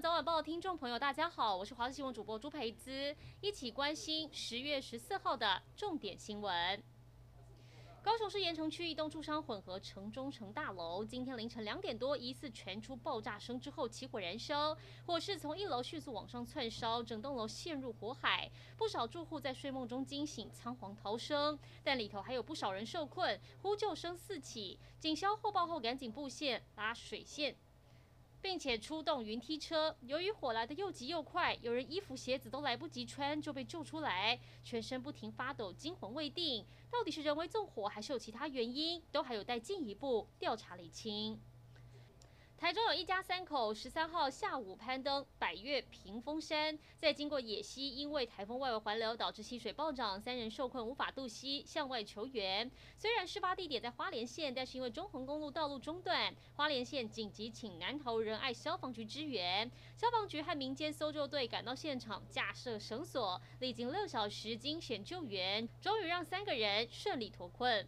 早晚报听众朋友，大家好，我是华视新闻主播朱培姿，一起关心十月十四号的重点新闻。高雄市盐埕区一栋住商混合城中城大楼，今天凌晨两点多，疑似传出爆炸声之后起火燃烧，火势从一楼迅速往上窜烧，整栋楼陷入火海，不少住户在睡梦中惊醒，仓皇逃生，但里头还有不少人受困，呼救声四起，警消获报后赶紧布线拉水线。并且出动云梯车，由于火来的又急又快，有人衣服鞋子都来不及穿就被救出来，全身不停发抖，惊魂未定。到底是人为纵火还是有其他原因，都还有待进一步调查理清。台中有一家三口，十三号下午攀登百岳屏风山，在经过野溪，因为台风外围环流导致溪水暴涨，三人受困无法渡溪，向外求援。虽然事发地点在花莲县，但是因为中横公路道路中断，花莲县紧急请南投仁爱消防局支援，消防局和民间搜救队赶到现场，架设绳索，历经六小时惊险救援，终于让三个人顺利脱困。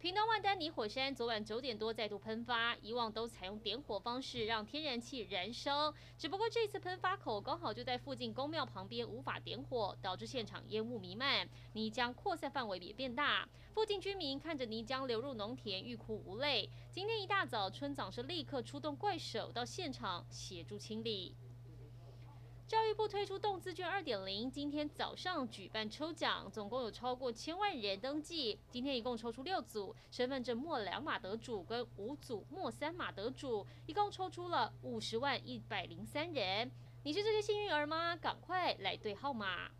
屏东万丹泥火山昨晚九点多再度喷发，以往都采用点火方式让天然气燃烧，只不过这次喷发口刚好就在附近宫庙旁边，无法点火，导致现场烟雾弥漫，泥浆扩散范围也变大。附近居民看着泥浆流入农田，欲哭无泪。今天一大早，村长是立刻出动怪手到现场协助清理。教育部推出动资券二点零，今天早上举办抽奖，总共有超过千万人登记。今天一共抽出六组身份证末两码得主跟五组末三码得主，一共抽出了五十万一百零三人。你是这些幸运儿吗？赶快来对号码。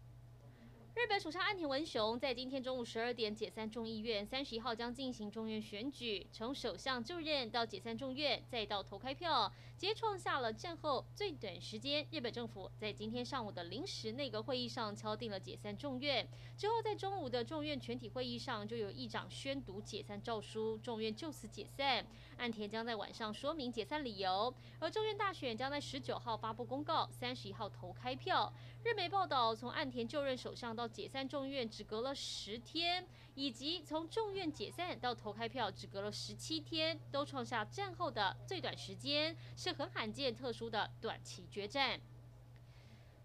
日本首相岸田文雄在今天中午十二点解散众议院，三十一号将进行众院选举。从首相就任到解散众院，再到投开票，皆创下了战后最短时间。日本政府在今天上午的临时内阁会议上敲定了解散众院，之后在中午的众院全体会议上就有议长宣读解散诏书，众院就此解散。岸田将在晚上说明解散理由，而众院大选将在十九号发布公告，三十一号投开票。日媒报道，从岸田就任首相到解散众院只隔了十天，以及从众院解散到投开票只隔了十七天，都创下战后的最短时间，是很罕见特殊的短期决战。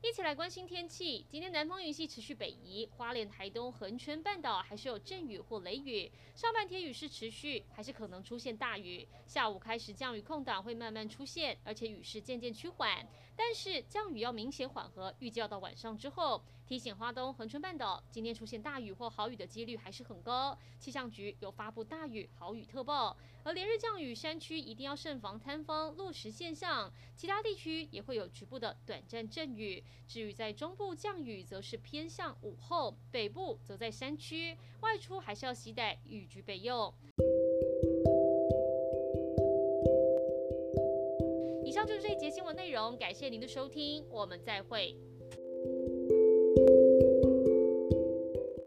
一起来关心天气。今天南方云系持续北移，花莲、台东、恒春半岛还是有阵雨或雷雨。上半天雨势持续，还是可能出现大雨。下午开始降雨空档会慢慢出现，而且雨势渐渐趋缓。但是降雨要明显缓和，预计要到晚上之后。提醒花东、恒春半岛今天出现大雨或豪雨的几率还是很高。气象局有发布大雨、豪雨特报。而连日降雨，山区一定要慎防坍方、落石现象。其他地区也会有局部的短暂阵雨。至于在中部降雨，则是偏向午后；北部则在山区，外出还是要携带雨具备用。以上就是这一节新闻内容，感谢您的收听，我们再会。